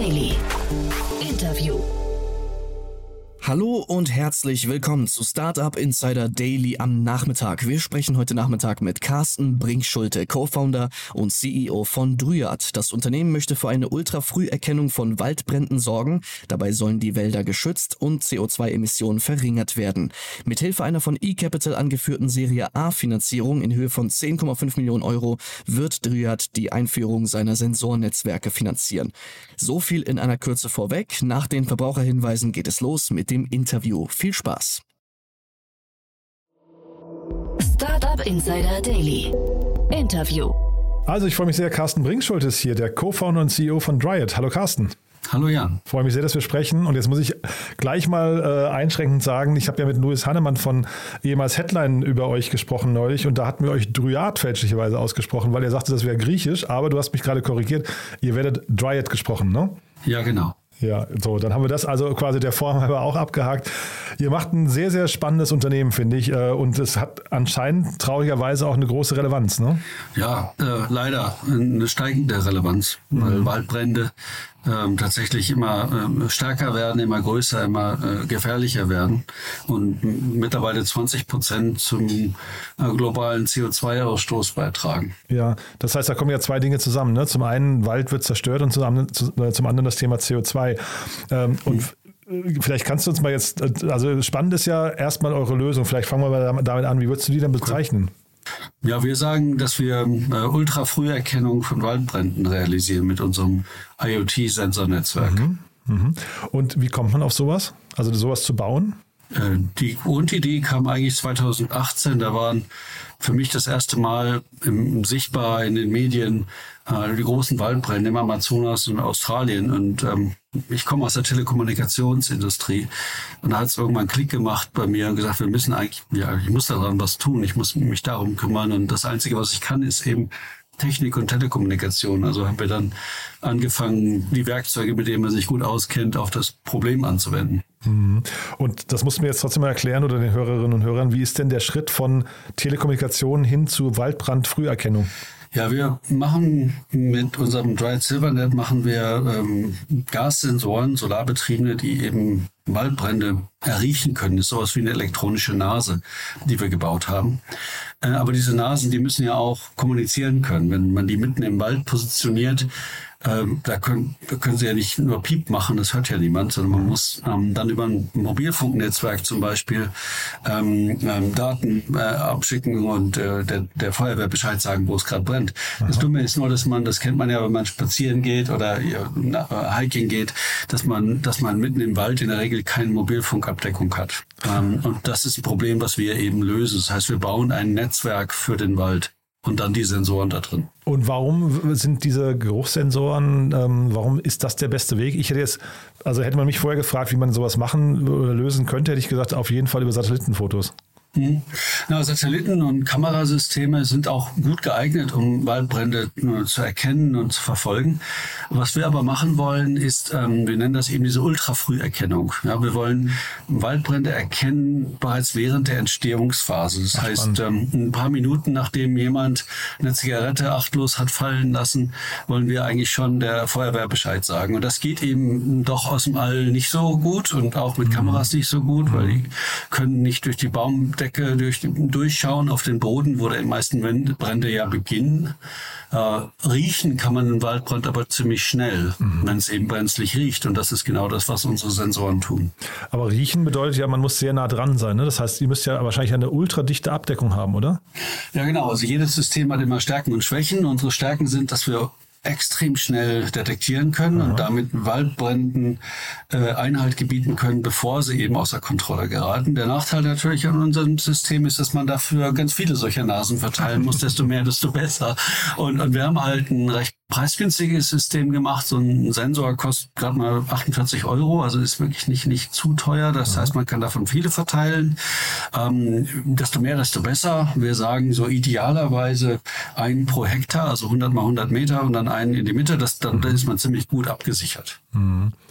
Daily. Interview. Hallo und herzlich willkommen zu Startup Insider Daily am Nachmittag. Wir sprechen heute Nachmittag mit Carsten Brinkschulte, Co-Founder und CEO von Dryad. Das Unternehmen möchte für eine Ultrafrüherkennung von Waldbränden sorgen. Dabei sollen die Wälder geschützt und CO2-Emissionen verringert werden. Mithilfe einer von eCapital angeführten Serie A-Finanzierung in Höhe von 10,5 Millionen Euro wird Dryad die Einführung seiner Sensornetzwerke finanzieren. So viel in einer Kürze vorweg. Nach den Verbraucherhinweisen geht es los mit dem Interview. Viel Spaß! Startup Insider Daily. Interview. Also ich freue mich sehr, Carsten Brinkschulte ist hier, der Co-Founder und CEO von Dryad. Hallo Carsten. Hallo Jan. Freue mich sehr, dass wir sprechen. Und jetzt muss ich gleich mal äh, einschränkend sagen, ich habe ja mit Louis Hannemann von ehemals Headline über euch gesprochen neulich und da hatten wir euch Dryad fälschlicherweise ausgesprochen, weil er sagte, das wäre griechisch, aber du hast mich gerade korrigiert, ihr werdet Dryad gesprochen, ne? Ja, genau. Ja, so, dann haben wir das also quasi der Form halber auch abgehakt. Ihr macht ein sehr, sehr spannendes Unternehmen, finde ich. äh, Und es hat anscheinend traurigerweise auch eine große Relevanz, ne? Ja, äh, leider eine steigende Relevanz, weil Waldbrände ähm, tatsächlich immer ähm, stärker werden, immer größer, immer äh, gefährlicher werden und mittlerweile 20 Prozent zum äh, globalen CO2-Ausstoß beitragen. Ja, das heißt, da kommen ja zwei Dinge zusammen. Ne? Zum einen, Wald wird zerstört und zum anderen, zu- äh, zum anderen das Thema CO2. Ähm, und f- vielleicht kannst du uns mal jetzt, äh, also spannend ist ja erstmal eure Lösung. Vielleicht fangen wir mal dam- damit an. Wie würdest du die denn bezeichnen? Ja, wir sagen, dass wir äh, Ultrafrüherkennung von Waldbränden realisieren mit unserem IoT-Sensornetzwerk. Mhm. Und wie kommt man auf sowas? Also sowas zu bauen? Äh, Die Grundidee kam eigentlich 2018. Da waren für mich das erste Mal im, sichtbar in den Medien äh, die großen Waldbrände im Amazonas und Australien. Und ähm, ich komme aus der Telekommunikationsindustrie. Und da hat es irgendwann einen Klick gemacht bei mir und gesagt, wir müssen eigentlich, ja, ich muss daran was tun. Ich muss mich darum kümmern. Und das Einzige, was ich kann, ist eben Technik und Telekommunikation. Also haben wir dann angefangen, die Werkzeuge, mit denen man sich gut auskennt, auf das Problem anzuwenden. Mhm. Und das musst du mir jetzt trotzdem mal erklären oder den Hörerinnen und Hörern. Wie ist denn der Schritt von Telekommunikation hin zu Waldbrandfrüherkennung? Ja, wir machen mit unserem Dried Silvernet machen wir ähm, Gassensoren, solarbetriebene, die eben Waldbrände erriechen können. Das ist sowas wie eine elektronische Nase, die wir gebaut haben. Äh, aber diese Nasen, die müssen ja auch kommunizieren können. Wenn man die mitten im Wald positioniert, ähm, da, können, können sie ja nicht nur Piep machen, das hört ja niemand, sondern man muss ähm, dann über ein Mobilfunknetzwerk zum Beispiel ähm, ähm, Daten äh, abschicken und äh, der, der Feuerwehr Bescheid sagen, wo es gerade brennt. Das Dumme ist nur, dass man, das kennt man ja, wenn man spazieren geht oder ja, äh, Hiking geht, dass man, dass man mitten im Wald in der Regel keine Mobilfunkabdeckung hat. Ähm, und das ist ein Problem, was wir eben lösen. Das heißt, wir bauen ein Netzwerk für den Wald und dann die Sensoren da drin. Und warum sind diese Geruchssensoren, ähm, warum ist das der beste Weg? Ich hätte jetzt, also hätte man mich vorher gefragt, wie man sowas machen oder lösen könnte, hätte ich gesagt, auf jeden Fall über Satellitenfotos. Mhm. Na, Satelliten und Kamerasysteme sind auch gut geeignet, um Waldbrände äh, zu erkennen und zu verfolgen. Was wir aber machen wollen, ist, ähm, wir nennen das eben diese Ultrafrüherkennung. Ja, wir wollen Waldbrände erkennen bereits während der Entstehungsphase. Das Ach, heißt, ähm, ein paar Minuten nachdem jemand eine Zigarette achtlos hat fallen lassen, wollen wir eigentlich schon der Feuerwehr Bescheid sagen. Und das geht eben doch aus dem All nicht so gut und auch mit Kameras nicht so gut, weil die können nicht durch die Baumdecke durch, durchschauen auf den Boden, wo die meisten Brände ja beginnen. Äh, riechen kann man einen Waldbrand aber ziemlich schnell, wenn es eben brenzlig riecht. Und das ist genau das, was unsere Sensoren tun. Aber riechen bedeutet ja, man muss sehr nah dran sein. Ne? Das heißt, ihr müsst ja wahrscheinlich eine ultradichte Abdeckung haben, oder? Ja, genau. Also jedes System hat immer Stärken und Schwächen. Unsere Stärken sind, dass wir extrem schnell detektieren können und damit Waldbränden äh, Einhalt gebieten können, bevor sie eben außer Kontrolle geraten. Der Nachteil natürlich an unserem System ist, dass man dafür ganz viele solcher Nasen verteilen muss. desto mehr, desto besser. Und, und wir haben halt ein recht preisgünstiges System gemacht. So ein Sensor kostet gerade mal 48 Euro, also ist wirklich nicht, nicht zu teuer. Das heißt, man kann davon viele verteilen. Ähm, desto mehr, desto besser. Wir sagen so idealerweise einen pro Hektar, also 100 mal 100 Meter und dann einen in die Mitte. Das, dann, dann ist man ziemlich gut abgesichert.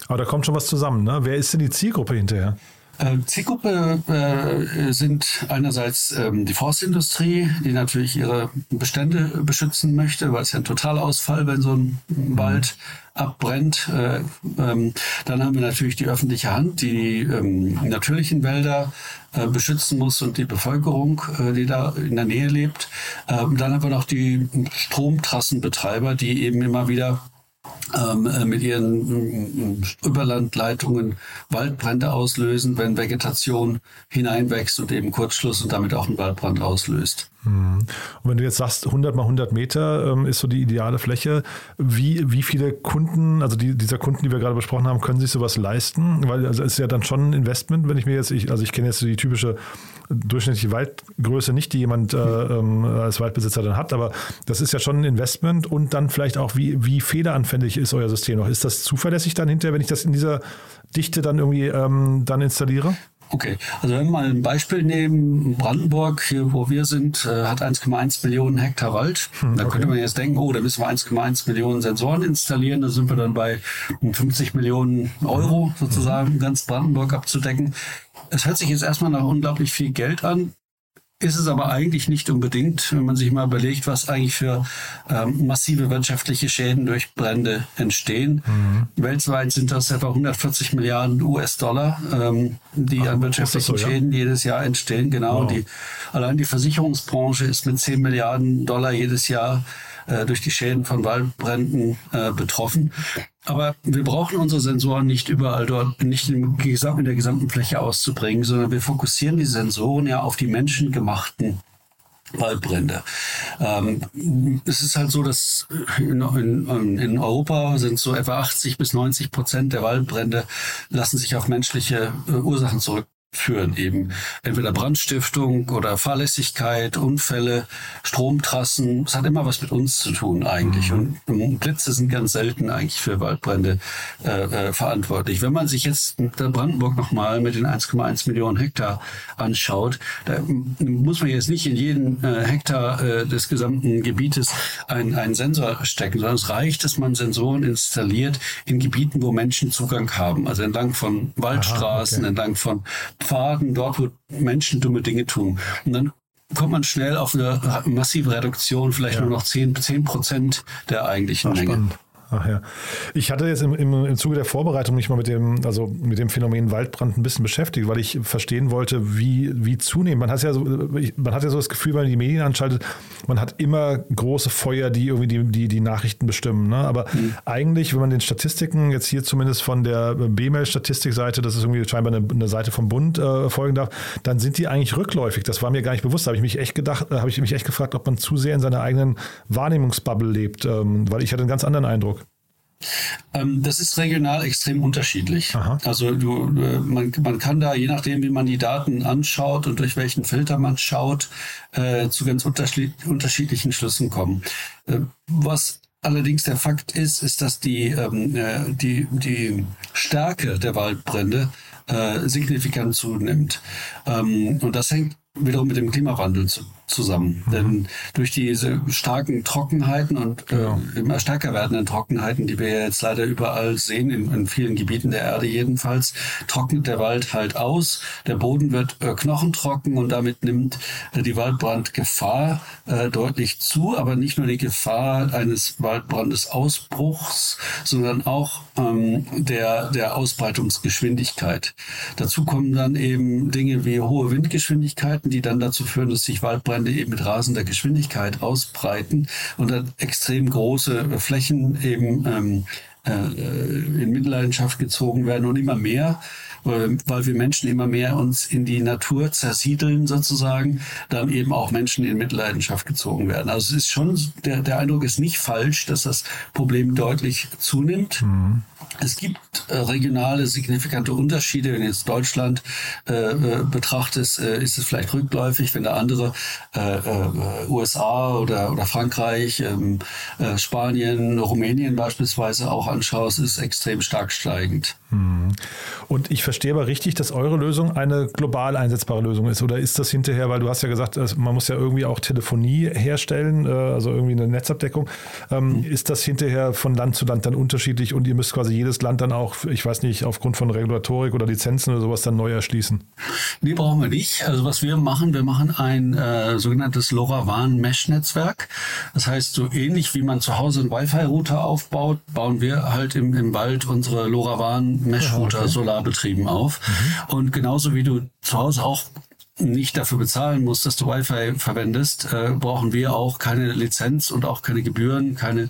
Aber da kommt schon was zusammen. Ne? Wer ist denn die Zielgruppe hinterher? Äh, Zielgruppe äh, sind einerseits ähm, die Forstindustrie, die natürlich ihre Bestände beschützen möchte, weil es ja ein Totalausfall, wenn so ein Wald abbrennt. Äh, ähm, dann haben wir natürlich die öffentliche Hand, die die ähm, natürlichen Wälder äh, beschützen muss und die Bevölkerung, die da in der Nähe lebt. Ähm, dann haben wir noch die Stromtrassenbetreiber, die eben immer wieder ähm, mit ihren äh, Überlandleitungen Waldbrände auslösen, wenn Vegetation hineinwächst und eben Kurzschluss und damit auch einen Waldbrand auslöst. Und wenn du jetzt sagst, 100 mal 100 Meter ähm, ist so die ideale Fläche, wie, wie viele Kunden, also die, dieser Kunden, die wir gerade besprochen haben, können sich sowas leisten? Weil also es ist ja dann schon ein Investment, wenn ich mir jetzt, ich, also ich kenne jetzt die typische durchschnittliche Waldgröße nicht, die jemand äh, ähm, als Waldbesitzer dann hat, aber das ist ja schon ein Investment und dann vielleicht auch, wie, wie fehleranfällig ist euer System noch? Ist das zuverlässig dann hinterher, wenn ich das in dieser Dichte dann irgendwie ähm, dann installiere? Okay, also wenn wir mal ein Beispiel nehmen, Brandenburg, hier wo wir sind, äh, hat 1,1 Millionen Hektar Wald. Hm, da könnte man jetzt denken, oh, da müssen wir 1,1 Millionen Sensoren installieren, da sind wir dann bei 50 Millionen Euro sozusagen, ganz Brandenburg abzudecken. Es hört sich jetzt erstmal nach unglaublich viel Geld an. Ist es aber eigentlich nicht unbedingt, wenn man sich mal überlegt, was eigentlich für ähm, massive wirtschaftliche Schäden durch Brände entstehen. Mhm. Weltweit sind das etwa 140 Milliarden US-Dollar, ähm, die Ach, an wirtschaftlichen so, Schäden ja? jedes Jahr entstehen. Genau, wow. die, allein die Versicherungsbranche ist mit 10 Milliarden Dollar jedes Jahr äh, durch die Schäden von Waldbränden äh, betroffen. Aber wir brauchen unsere Sensoren nicht überall dort, nicht in, in der gesamten Fläche auszubringen, sondern wir fokussieren die Sensoren ja auf die menschengemachten Waldbrände. Ähm, es ist halt so, dass in, in, in, Europa sind so etwa 80 bis 90 Prozent der Waldbrände lassen sich auf menschliche äh, Ursachen zurück führen eben entweder Brandstiftung oder Fahrlässigkeit, Unfälle, Stromtrassen. Es hat immer was mit uns zu tun eigentlich. Mhm. Und Blitze sind ganz selten eigentlich für Waldbrände äh, äh, verantwortlich. Wenn man sich jetzt der Brandenburg nochmal mit den 1,1 Millionen Hektar anschaut, da muss man jetzt nicht in jeden äh, Hektar äh, des gesamten Gebietes einen, einen Sensor stecken, sondern es reicht, dass man Sensoren installiert in Gebieten, wo Menschen Zugang haben. Also entlang von Waldstraßen, Aha, okay. entlang von Pfaden, dort, wo Menschen dumme Dinge tun. Und dann kommt man schnell auf eine massive Reduktion, vielleicht ja. nur noch 10, 10 Prozent der eigentlichen Ach, Menge. Spannend. Ach ja. Ich hatte jetzt im, im, im Zuge der Vorbereitung mich mal mit dem, also mit dem Phänomen Waldbrand ein bisschen beschäftigt, weil ich verstehen wollte, wie, wie zunehmend. Man hat ja so, man hat ja so das Gefühl, wenn man die Medien anschaltet, man hat immer große Feuer, die irgendwie die, die, die Nachrichten bestimmen. Ne? Aber mhm. eigentlich, wenn man den Statistiken jetzt hier zumindest von der B-Mail-Statistikseite, das ist irgendwie scheinbar eine, eine Seite vom Bund äh, folgen darf, dann sind die eigentlich rückläufig. Das war mir gar nicht bewusst. Da habe ich mich echt gedacht, äh, habe ich mich echt gefragt, ob man zu sehr in seiner eigenen Wahrnehmungsbubble lebt, ähm, weil ich hatte einen ganz anderen Eindruck. Ähm, das ist regional extrem unterschiedlich. Aha. Also du, man, man kann da, je nachdem, wie man die Daten anschaut und durch welchen Filter man schaut, äh, zu ganz unterschiedlichen Schlüssen kommen. Äh, was allerdings der Fakt ist, ist, dass die, ähm, äh, die, die Stärke der Waldbrände äh, signifikant zunimmt. Ähm, und das hängt wiederum mit dem Klimawandel zu, zusammen. Mhm. Denn durch diese starken Trockenheiten und genau. äh, immer stärker werdenden Trockenheiten, die wir jetzt leider überall sehen, in, in, vielen Gebieten der Erde jedenfalls, trocknet der Wald halt aus. Der Boden wird äh, knochentrocken und damit nimmt äh, die Waldbrandgefahr äh, deutlich zu. Aber nicht nur die Gefahr eines Waldbrandes Ausbruchs, sondern auch ähm, der, der Ausbreitungsgeschwindigkeit. Dazu kommen dann eben Dinge wie hohe Windgeschwindigkeiten, die dann dazu führen, dass sich Waldbrände Waldbrände eben mit rasender Geschwindigkeit ausbreiten und dann extrem große Flächen eben ähm, äh, in Mitleidenschaft gezogen werden und immer mehr weil wir Menschen immer mehr uns in die Natur zersiedeln sozusagen, dann eben auch Menschen in Mitleidenschaft gezogen werden. Also es ist schon, der, der Eindruck ist nicht falsch, dass das Problem deutlich zunimmt. Mhm. Es gibt äh, regionale signifikante Unterschiede. Wenn jetzt Deutschland äh, äh, betrachtet, äh, ist es vielleicht rückläufig. Wenn der andere äh, äh, USA oder, oder Frankreich, ähm, äh, Spanien, Rumänien beispielsweise auch anschaust, ist es extrem stark steigend. Mhm. Und ich verstehe aber richtig, dass eure Lösung eine global einsetzbare Lösung ist. Oder ist das hinterher, weil du hast ja gesagt, man muss ja irgendwie auch Telefonie herstellen, also irgendwie eine Netzabdeckung. Ähm, mhm. Ist das hinterher von Land zu Land dann unterschiedlich und ihr müsst quasi jedes Land dann auch, ich weiß nicht, aufgrund von Regulatorik oder Lizenzen oder sowas dann neu erschließen? Nee, brauchen wir nicht. Also was wir machen, wir machen ein äh, sogenanntes LoRaWAN-Mesh-Netzwerk. Das heißt, so ähnlich wie man zu Hause einen Wi-Fi-Router aufbaut, bauen wir halt im, im Wald unsere LoRaWAN Mesh-Router okay. solarbetrieben auf. Mhm. Und genauso wie du zu Hause auch nicht dafür bezahlen musst, dass du Wi-Fi verwendest, äh, brauchen wir auch keine Lizenz und auch keine Gebühren, keine,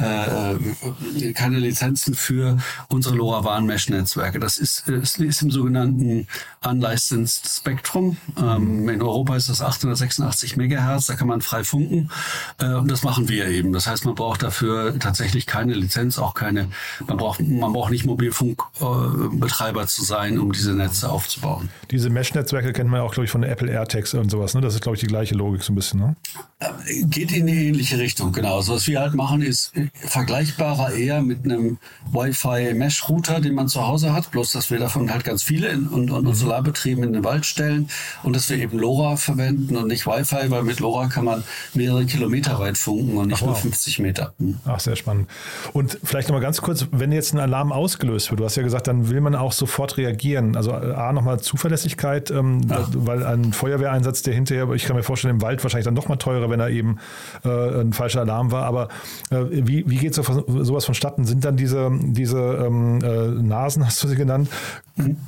äh, äh keine Lizenzen für unsere LoRaWAN-Mesh-Netzwerke. Das ist, ist, ist im sogenannten Unlicensed Spectrum. Ähm, in Europa ist das 886 Megahertz, da kann man frei funken äh, und das machen wir eben. Das heißt, man braucht dafür tatsächlich keine Lizenz, auch keine, man braucht, man braucht nicht Mobilfunkbetreiber äh, zu sein, um diese Netze aufzubauen. Diese Mesh-Netzwerke kennt man auch, glaube ich, von der Apple AirTags und sowas. Ne? Das ist, glaube ich, die gleiche Logik so ein bisschen. Ne? Äh, geht in eine ähnliche Richtung, genau. Also was wir halt machen, ist vergleichbarer eher mit einem Wi-Fi-Mesh-Router, den man zu Hause hat, bloß dass wir davon halt ganz viele in, und, und, und mhm. Solarbetrieben in den Wald stellen und dass wir eben LoRa verwenden und nicht Wi-Fi, weil mit LoRa kann man mehrere Kilometer weit funken und nicht Ach, wow. nur 50 Meter. Mhm. Ach, sehr spannend. Und vielleicht nochmal ganz kurz, wenn jetzt ein Alarm ausgelöst wird, du hast ja gesagt, dann will man auch sofort reagieren. Also A, nochmal Zuverlässigkeit, ähm, ja. weil ein Feuerwehreinsatz, der hinterher, ich kann mir vorstellen, im Wald wahrscheinlich dann noch mal teurer, wenn er eben äh, ein falscher Alarm war. Aber äh, wie, wie geht so, sowas vonstatten? Sind dann diese, diese ähm, äh, Nasen, hast du sie genannt,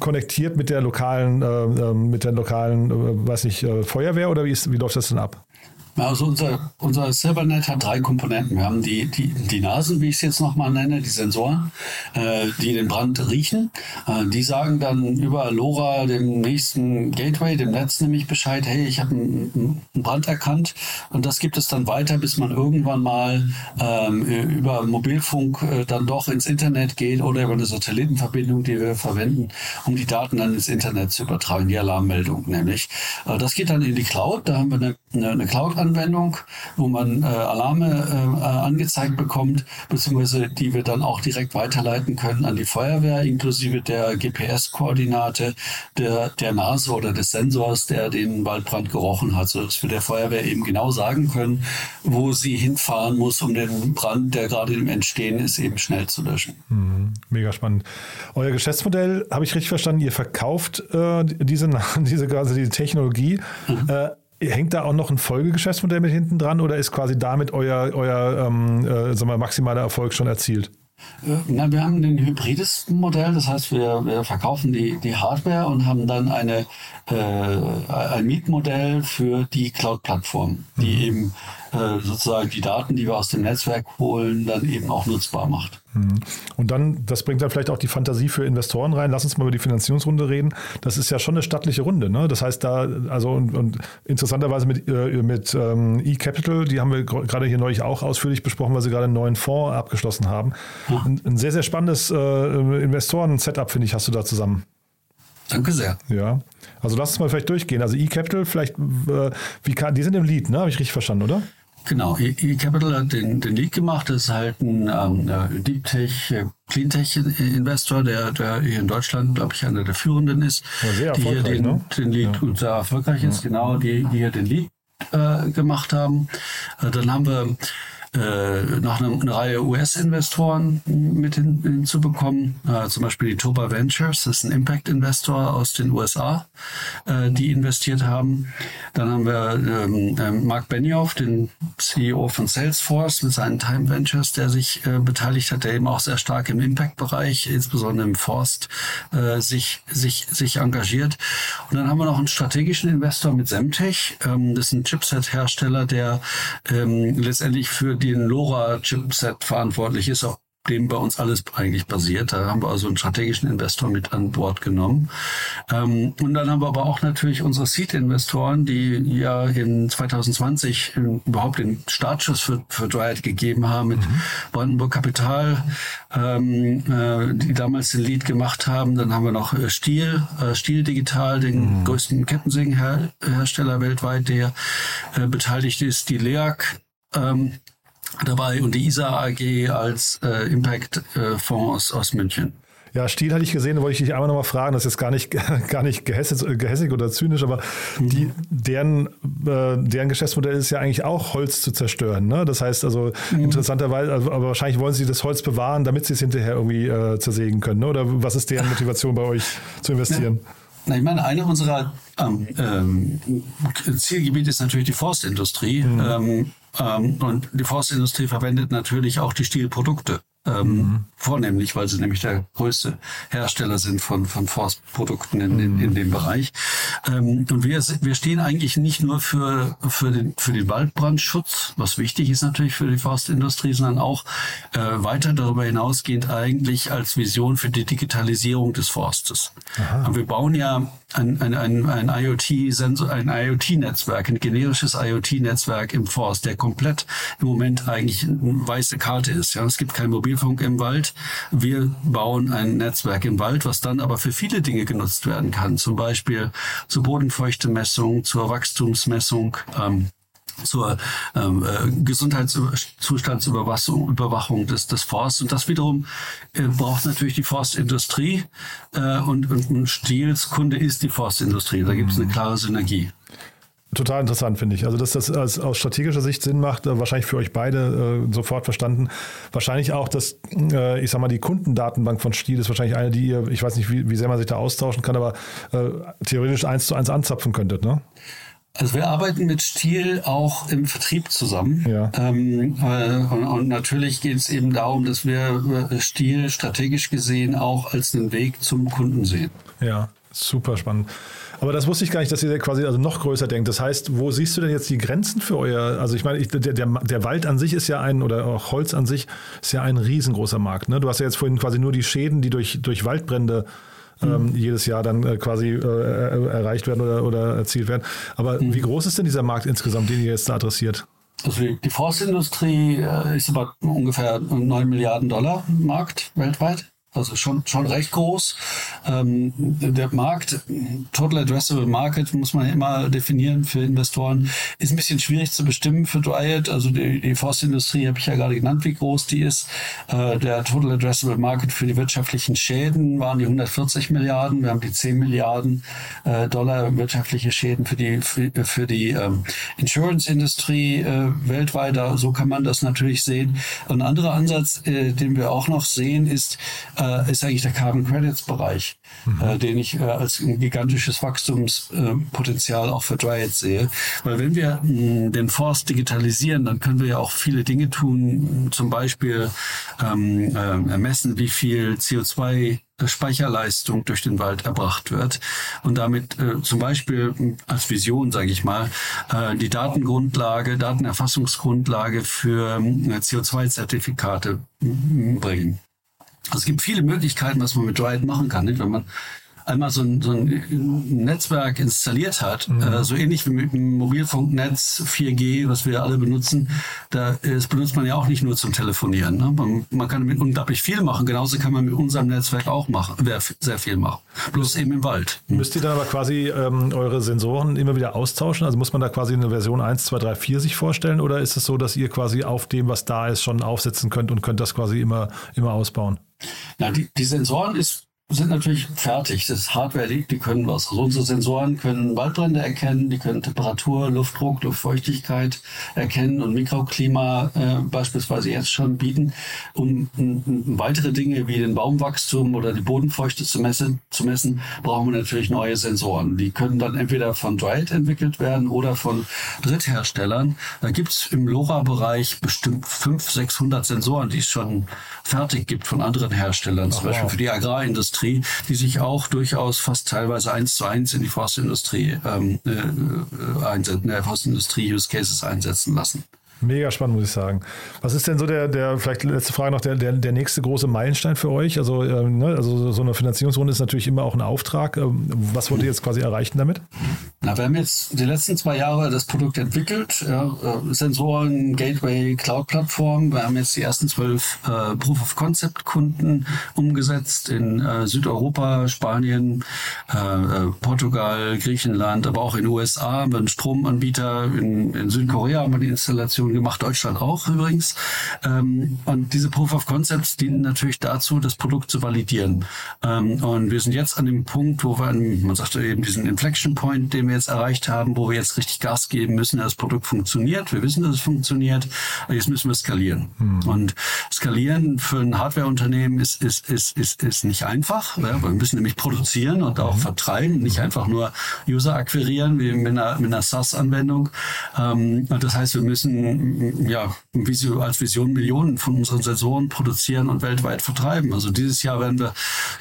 konnektiert mit der lokalen, äh, ähm, mit der lokalen, äh, weiß nicht, äh, Feuerwehr oder wie, ist, wie läuft das denn ab? Also unser, unser Silvernet hat drei Komponenten. Wir haben die, die, die Nasen, wie ich es jetzt nochmal nenne, die Sensoren, äh, die den Brand riechen. Äh, die sagen dann über LoRa, dem nächsten Gateway, dem Netz nämlich Bescheid, hey, ich habe einen, einen Brand erkannt. Und das gibt es dann weiter, bis man irgendwann mal ähm, über Mobilfunk äh, dann doch ins Internet geht oder über eine Satellitenverbindung, die wir verwenden, um die Daten dann ins Internet zu übertragen, die Alarmmeldung nämlich. Äh, das geht dann in die Cloud. Da haben wir eine, eine, eine Cloud Anwendung, wo man äh, Alarme äh, angezeigt bekommt, beziehungsweise die wir dann auch direkt weiterleiten können an die Feuerwehr, inklusive der GPS-Koordinate der, der Nase oder des Sensors, der den Waldbrand gerochen hat, sodass wir der Feuerwehr eben genau sagen können, wo sie hinfahren muss, um den Brand, der gerade im Entstehen ist, eben schnell zu löschen. Mhm, mega spannend. Euer Geschäftsmodell, habe ich richtig verstanden, ihr verkauft äh, diese, diese, also diese Technologie. Mhm. Äh, Hängt da auch noch ein Folgegeschäftsmodell mit hinten dran oder ist quasi damit euer, euer ähm, äh, sagen wir, maximaler Erfolg schon erzielt? Äh, na, wir haben ein hybrides Modell, das heißt, wir, wir verkaufen die, die Hardware und haben dann eine, äh, ein Mietmodell für die Cloud-Plattform, die mhm. eben äh, sozusagen die Daten, die wir aus dem Netzwerk holen, dann eben auch nutzbar macht. Mhm. Und dann, das bringt dann vielleicht auch die Fantasie für Investoren rein. Lass uns mal über die Finanzierungsrunde reden. Das ist ja schon eine stattliche Runde. Ne? Das heißt, da, also und, und interessanterweise mit, äh, mit ähm, eCapital, die haben wir gerade hier neulich auch ausführlich besprochen, weil sie gerade einen neuen Fonds abgeschlossen haben. Ja. Ein, ein, sehr, sehr spannendes äh, Investoren-Setup, finde ich, hast du da zusammen. Danke sehr. Ja. Also lass uns mal vielleicht durchgehen. Also eCapital, vielleicht, äh, wie kann, die sind im Lead, ne? Habe ich richtig verstanden, oder? Genau, eCapital hat den, den Lead gemacht. Das ist halt ein ähm, Deep Tech, äh, Cleantech Investor, der, der hier in Deutschland, glaube ich, einer der führenden ist. Ja, sehr die hier den, ne? den Lead ja. sehr erfolgreich ist, ja. genau, die, die hier den Lead äh, gemacht haben. Äh, dann haben wir äh, noch eine, eine Reihe US-Investoren mit hin, hinzubekommen. Äh, zum Beispiel die Toba Ventures, das ist ein Impact-Investor aus den USA, äh, die investiert haben. Dann haben wir ähm, äh, Mark Benioff, den CEO von Salesforce mit seinen Time Ventures, der sich äh, beteiligt hat, der eben auch sehr stark im Impact-Bereich, insbesondere im Forst, äh, sich, sich, sich engagiert. Und dann haben wir noch einen strategischen Investor mit Semtech. Ähm, das ist ein Chipset-Hersteller, der ähm, letztendlich für den LoRa-Chipset verantwortlich ist, auf dem bei uns alles eigentlich basiert. Da haben wir also einen strategischen Investor mit an Bord genommen. Ähm, und dann haben wir aber auch natürlich unsere Seed-Investoren, die ja in 2020 überhaupt den Startschuss für, für Dryad gegeben haben mit mhm. Brandenburg Kapital, ähm, äh, die damals den Lead gemacht haben. Dann haben wir noch äh, Stiel, äh, Stiel Digital, den mhm. größten Kettensägenhersteller weltweit, der äh, beteiligt ist, die LEAG, ähm, dabei und die ISA AG als äh, Impact-Fonds aus, aus München. Ja, Stiel hatte ich gesehen, da wollte ich dich einmal nochmal fragen, das ist jetzt gar nicht, gar nicht gehässig, gehässig oder zynisch, aber die, deren, äh, deren Geschäftsmodell ist ja eigentlich auch Holz zu zerstören. Ne? Das heißt also mhm. interessanterweise, also, aber wahrscheinlich wollen sie das Holz bewahren, damit sie es hinterher irgendwie äh, zersägen können. Ne? Oder was ist deren Motivation bei euch zu investieren? Ja. Na, ich meine, eine unserer ähm, ähm, Zielgebiete ist natürlich die Forstindustrie. Mhm. Ähm, ähm und die Forstindustrie verwendet natürlich auch die Stilprodukte. Ähm, mhm. Vornehmlich, weil sie nämlich der größte Hersteller sind von, von Forstprodukten in, in, in dem Bereich. Ähm, und wir, wir stehen eigentlich nicht nur für, für, den, für den Waldbrandschutz, was wichtig ist natürlich für die Forstindustrie, sondern auch äh, weiter darüber hinausgehend eigentlich als Vision für die Digitalisierung des Forstes. Und wir bauen ja ein, ein, ein, ein IoT-Sensor, ein IoT-Netzwerk, ein generisches IoT-Netzwerk im Forst, der komplett im Moment eigentlich eine weiße Karte ist. Ja, es gibt kein Mobilfunk im Wald. Wir bauen ein Netzwerk im Wald, was dann aber für viele Dinge genutzt werden kann. Zum Beispiel zur Bodenfeuchtemessung, zur Wachstumsmessung. Ähm, zur ähm, äh, Gesundheitszustandsüberwachung Überwachung des, des Forsts. Und das wiederum äh, braucht natürlich die Forstindustrie äh, und, und ein Stils Kunde ist die Forstindustrie. Da gibt es eine mhm. klare Synergie. Total interessant, finde ich. Also, dass das als, aus strategischer Sicht Sinn macht, äh, wahrscheinlich für euch beide äh, sofort verstanden. Wahrscheinlich auch, dass, äh, ich sag mal, die Kundendatenbank von Stiel ist wahrscheinlich eine, die ihr, ich weiß nicht, wie, wie sehr man sich da austauschen kann, aber äh, theoretisch eins zu eins anzapfen könntet, ne? Also wir arbeiten mit Stiel auch im Vertrieb zusammen. Ja. Ähm, äh, und, und, natürlich geht es eben darum, dass wir Stiel strategisch gesehen auch als einen Weg zum Kunden sehen. Ja, super spannend. Aber das wusste ich gar nicht, dass ihr quasi also noch größer denkt. Das heißt, wo siehst du denn jetzt die Grenzen für euer, also ich meine, ich, der, der, der Wald an sich ist ja ein, oder auch Holz an sich ist ja ein riesengroßer Markt. Ne? Du hast ja jetzt vorhin quasi nur die Schäden, die durch, durch Waldbrände ähm, mhm. jedes Jahr dann äh, quasi äh, erreicht werden oder, oder erzielt werden. Aber mhm. wie groß ist denn dieser Markt insgesamt, den ihr jetzt da adressiert? Also die Forstindustrie äh, ist aber ungefähr 9 Milliarden Dollar Markt weltweit. Also schon, schon recht groß. Ähm, der Markt, Total Addressable Market, muss man immer definieren für Investoren, ist ein bisschen schwierig zu bestimmen für Dryad. Also die, die Forstindustrie habe ich ja gerade genannt, wie groß die ist. Äh, der Total Addressable Market für die wirtschaftlichen Schäden waren die 140 Milliarden. Wir haben die 10 Milliarden äh, Dollar wirtschaftliche Schäden für die, für, für die ähm, Insurance-Industrie äh, weltweit. So kann man das natürlich sehen. Ein anderer Ansatz, äh, den wir auch noch sehen, ist, äh, ist eigentlich der Carbon Credits Bereich, mhm. äh, den ich äh, als ein gigantisches Wachstumspotenzial auch für Dryad sehe. Weil wenn wir mh, den Forst digitalisieren, dann können wir ja auch viele Dinge tun, zum Beispiel ähm, äh, ermessen, wie viel CO2 Speicherleistung durch den Wald erbracht wird und damit äh, zum Beispiel als Vision, sage ich mal, äh, die Datengrundlage, Datenerfassungsgrundlage für äh, CO2-Zertifikate bringen. Also es gibt viele Möglichkeiten, was man mit Riot machen kann. Nicht? Wenn man einmal so ein, so ein Netzwerk installiert hat, mhm. äh, so ähnlich wie mit dem Mobilfunknetz 4G, was wir alle benutzen, da das benutzt man ja auch nicht nur zum Telefonieren. Ne? Man, man kann damit unglaublich viel machen. Genauso kann man mit unserem Netzwerk auch machen, sehr viel machen. Bloß eben im Wald. Mhm. Müsst ihr dann aber quasi ähm, eure Sensoren immer wieder austauschen? Also muss man da quasi eine Version 1, 2, 3, 4 sich vorstellen? Oder ist es so, dass ihr quasi auf dem, was da ist, schon aufsetzen könnt und könnt das quasi immer, immer ausbauen? Na, die, die Sensoren ist sind natürlich fertig. Das ist Hardware, die, die können was. Also unsere Sensoren können Waldbrände erkennen, die können Temperatur, Luftdruck, Luftfeuchtigkeit erkennen und Mikroklima äh, beispielsweise jetzt schon bieten. Um, um, um, weitere Dinge wie den Baumwachstum oder die Bodenfeuchte zu messen, zu messen, brauchen wir natürlich neue Sensoren. Die können dann entweder von Dryad entwickelt werden oder von Drittherstellern. Da gibt's im LoRa-Bereich bestimmt 500, 600 Sensoren, die es schon fertig gibt von anderen Herstellern, zum oh, Beispiel wow. für die Agrarindustrie Forstindustrie, die sich auch durchaus fast teilweise eins zu eins in die Forstindustrie ähm, äh, äh einsetzen, in der Forstindustrie Use Cases einsetzen lassen. Mega spannend, muss ich sagen. Was ist denn so der, der vielleicht letzte Frage noch, der, der, der nächste große Meilenstein für euch? Also, äh, ne, also so eine Finanzierungsrunde ist natürlich immer auch ein Auftrag. Ähm, was wollt ihr jetzt quasi erreichen damit? Na, wir haben jetzt die letzten zwei Jahre das Produkt entwickelt, ja, äh, Sensoren, Gateway, Cloud-Plattform. Wir haben jetzt die ersten zwölf äh, Proof-of-Concept-Kunden umgesetzt in äh, Südeuropa, Spanien, äh, äh Portugal, Griechenland, aber auch in den USA haben wir einen Stromanbieter, in, in Südkorea haben wir die Installation gemacht, Deutschland auch übrigens. Ähm, und diese Proof-of-Concepts dienen natürlich dazu, das Produkt zu validieren. Ähm, und wir sind jetzt an dem Punkt, wo wir, an, man sagte eben diesen Inflection Point, den wir jetzt erreicht haben, wo wir jetzt richtig Gas geben müssen, dass das Produkt funktioniert. Wir wissen, dass es funktioniert. Jetzt müssen wir skalieren. Hm. Und skalieren für ein Hardwareunternehmen ist, ist, ist, ist, ist nicht einfach. Ja, wir müssen nämlich produzieren und auch mhm. vertreiben, nicht einfach nur User akquirieren wie mit einer, mit einer SaaS-Anwendung. Ähm, das heißt, wir müssen ja als Vision Millionen von unseren Sensoren produzieren und weltweit vertreiben. Also dieses Jahr werden wir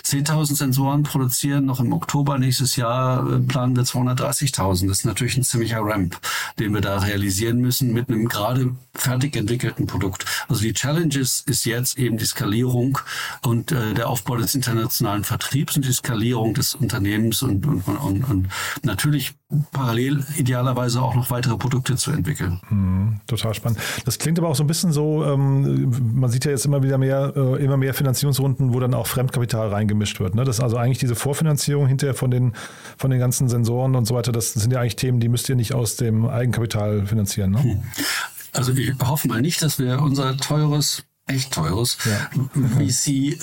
10.000 Sensoren produzieren. Noch im Oktober nächstes Jahr äh, planen wir 230 30.000. Das ist natürlich ein ziemlicher Ramp, den wir da realisieren müssen mit einem gerade fertig entwickelten Produkt. Also die Challenge ist, jetzt eben die Skalierung und äh, der Aufbau des internationalen Vertriebs und die Skalierung des Unternehmens und, und, und, und natürlich parallel idealerweise auch noch weitere Produkte zu entwickeln. Hm, total spannend. Das klingt aber auch so ein bisschen so, ähm, man sieht ja jetzt immer wieder mehr, äh, immer mehr Finanzierungsrunden, wo dann auch Fremdkapital reingemischt wird. Ne? Das ist also eigentlich diese Vorfinanzierung hinterher von den, von den ganzen Sensoren und so weiter, das sind ja eigentlich Themen, die müsst ihr nicht aus dem Eigenkapital finanzieren. Ne? Hm. Also ich hoffe mal nicht, dass wir unser teures echt teures ja. VC äh,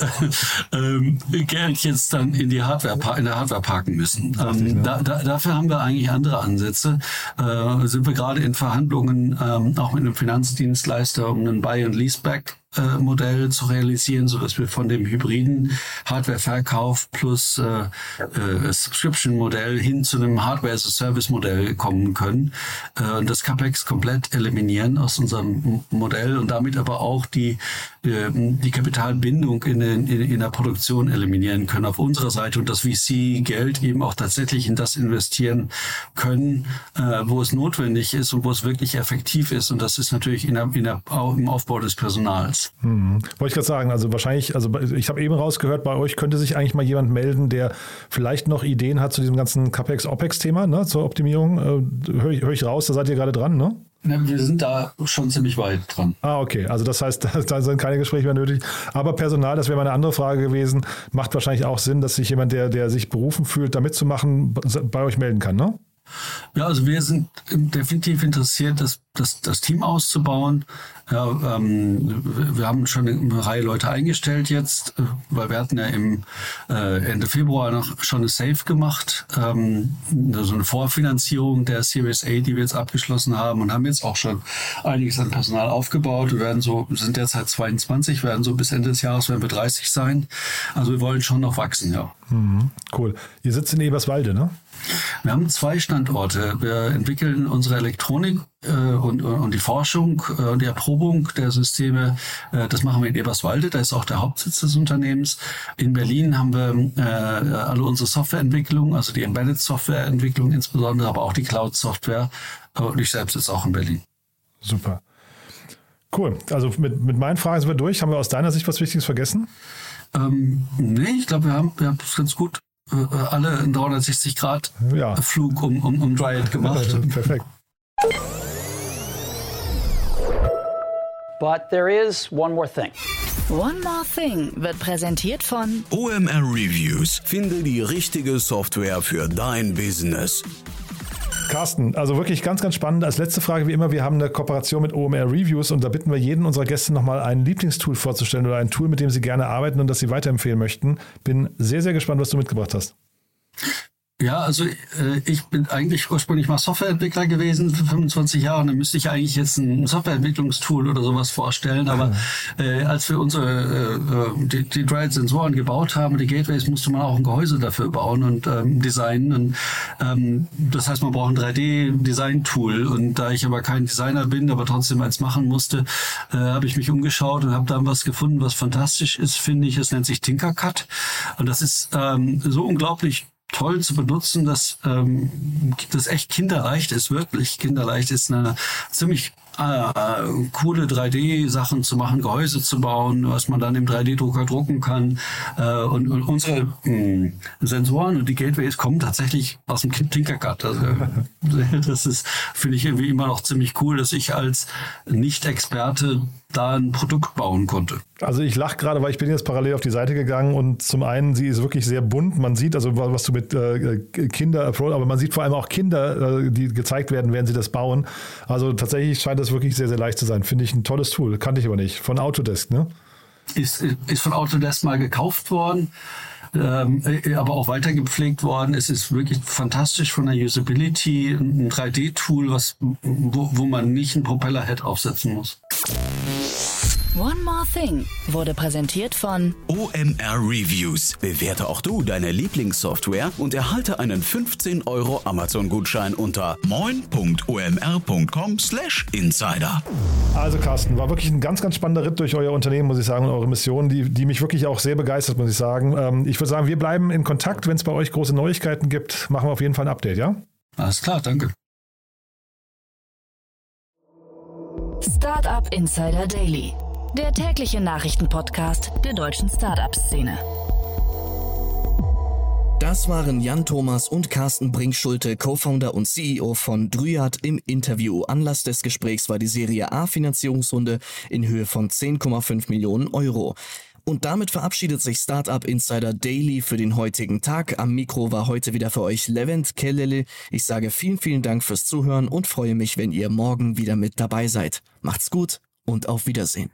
ähm, Geld jetzt dann in die Hardware in der Hardware parken müssen. Ähm, da, da, dafür haben wir eigentlich andere Ansätze. Äh, sind wir gerade in Verhandlungen ähm, auch mit einem Finanzdienstleister um einen Buy and Leaseback äh, Modell zu realisieren, so dass wir von dem hybriden Hardware-Verkauf plus äh, äh, Subscription-Modell hin zu einem Hardware-as-a-Service-Modell kommen können äh, und das CapEx komplett eliminieren aus unserem Modell und damit aber auch die äh, die Kapitalbindung in, in, in der Produktion eliminieren können auf unserer Seite und das VC-Geld eben auch tatsächlich in das investieren können, äh, wo es notwendig ist und wo es wirklich effektiv ist und das ist natürlich in der, in der, im Aufbau des Personals. Mhm. Wollte ich gerade sagen, also wahrscheinlich, also ich habe eben rausgehört, bei euch könnte sich eigentlich mal jemand melden, der vielleicht noch Ideen hat zu diesem ganzen CapEx-OPEX-Thema, ne, zur Optimierung. Äh, Höre ich, hör ich raus, da seid ihr gerade dran, ne? Wir sind da schon ziemlich weit dran. Ah, okay. Also das heißt, da sind keine Gespräche mehr nötig. Aber Personal, das wäre mal eine andere Frage gewesen, macht wahrscheinlich auch Sinn, dass sich jemand, der, der sich berufen fühlt, da mitzumachen, bei euch melden kann, ne? Ja, also wir sind definitiv interessiert, das, das, das Team auszubauen. Ja, ähm, wir haben schon eine Reihe Leute eingestellt jetzt, äh, weil wir hatten ja im äh, Ende Februar noch schon eine Safe gemacht, ähm, so eine Vorfinanzierung der Series A, die wir jetzt abgeschlossen haben und haben jetzt auch schon einiges an Personal aufgebaut. Wir werden so, sind derzeit 22, werden so bis Ende des Jahres werden wir 30 sein. Also wir wollen schon noch wachsen, ja. Mhm, cool. Ihr sitzt in Eberswalde, ne? Wir haben zwei Standorte. Wir entwickeln unsere Elektronik äh, und, und die Forschung äh, und die Erprobung der Systeme. Äh, das machen wir in Eberswalde. Da ist auch der Hauptsitz des Unternehmens. In Berlin haben wir äh, alle unsere Softwareentwicklung, also die Embedded Softwareentwicklung insbesondere, aber auch die Cloud Software. Und ich selbst sitze auch in Berlin. Super. Cool. Also mit, mit meinen Fragen sind wir durch. Haben wir aus deiner Sicht was Wichtiges vergessen? Ähm, nee, ich glaube, wir haben es wir ganz gut äh, alle einen 360-Grad-Flug um, um, um Dryad gemacht. Perfekt. But there is one more thing. One More Thing wird präsentiert von OMR Reviews. Finde die richtige Software für dein Business. Carsten, also wirklich ganz, ganz spannend. Als letzte Frage wie immer, wir haben eine Kooperation mit OMR Reviews und da bitten wir jeden unserer Gäste nochmal ein Lieblingstool vorzustellen oder ein Tool, mit dem sie gerne arbeiten und das sie weiterempfehlen möchten. Bin sehr, sehr gespannt, was du mitgebracht hast. Ja, also äh, ich bin eigentlich ursprünglich mal Softwareentwickler gewesen für 25 Jahre. Dann müsste ich eigentlich jetzt ein Softwareentwicklungstool oder sowas vorstellen. Aber äh, als wir unsere äh, die, die Dryad-Sensoren gebaut haben, die Gateways, musste man auch ein Gehäuse dafür bauen und ähm, designen. Und, ähm, das heißt, man braucht ein 3D-Design-Tool. Und da ich aber kein Designer bin, aber trotzdem eins machen musste, äh, habe ich mich umgeschaut und habe dann was gefunden, was fantastisch ist, finde ich. Es nennt sich Tinkercad. Und das ist ähm, so unglaublich toll zu benutzen, dass ähm, das echt kinderleicht ist, wirklich kinderleicht ist, eine ziemlich äh, coole 3D-Sachen zu machen, Gehäuse zu bauen, was man dann im 3D-Drucker drucken kann. Äh, und, und, unsere mh, hm, Sensoren und die Gateways kommen tatsächlich aus dem Tinkercad. Also, das ist, finde ich irgendwie immer noch ziemlich cool, dass ich als Nicht-Experte da ein Produkt bauen konnte. Also ich lache gerade, weil ich bin jetzt parallel auf die Seite gegangen und zum einen, sie ist wirklich sehr bunt. Man sieht also, was du mit äh, Kinder, aber man sieht vor allem auch Kinder, äh, die gezeigt werden, während sie das bauen. Also tatsächlich scheint das wirklich sehr, sehr leicht zu sein. Finde ich ein tolles Tool. Kannte ich aber nicht. Von Autodesk, ne? Ist, ist von Autodesk mal gekauft worden ähm, äh, aber auch weiter worden. Es ist wirklich fantastisch von der Usability, ein 3D-Tool, was, wo, wo man nicht einen Propellerhead aufsetzen muss. One More Thing wurde präsentiert von OMR Reviews. Bewerte auch du deine Lieblingssoftware und erhalte einen 15 Euro Amazon-Gutschein unter moin.omr.com/insider. Also Carsten, war wirklich ein ganz, ganz spannender Ritt durch euer Unternehmen, muss ich sagen, und eure Mission, die, die mich wirklich auch sehr begeistert, muss ich sagen. Ähm, ich würde sagen, wir bleiben in Kontakt. Wenn es bei euch große Neuigkeiten gibt, machen wir auf jeden Fall ein Update, ja? Alles klar, danke. Startup Insider Daily der tägliche Nachrichtenpodcast der deutschen Startup-Szene. Das waren Jan Thomas und Carsten Brinkschulte, Co-Founder und CEO von Dryad im Interview. Anlass des Gesprächs war die Serie A Finanzierungsrunde in Höhe von 10,5 Millionen Euro. Und damit verabschiedet sich Startup Insider Daily für den heutigen Tag. Am Mikro war heute wieder für euch Levent Kellele. Ich sage vielen, vielen Dank fürs Zuhören und freue mich, wenn ihr morgen wieder mit dabei seid. Macht's gut und auf Wiedersehen.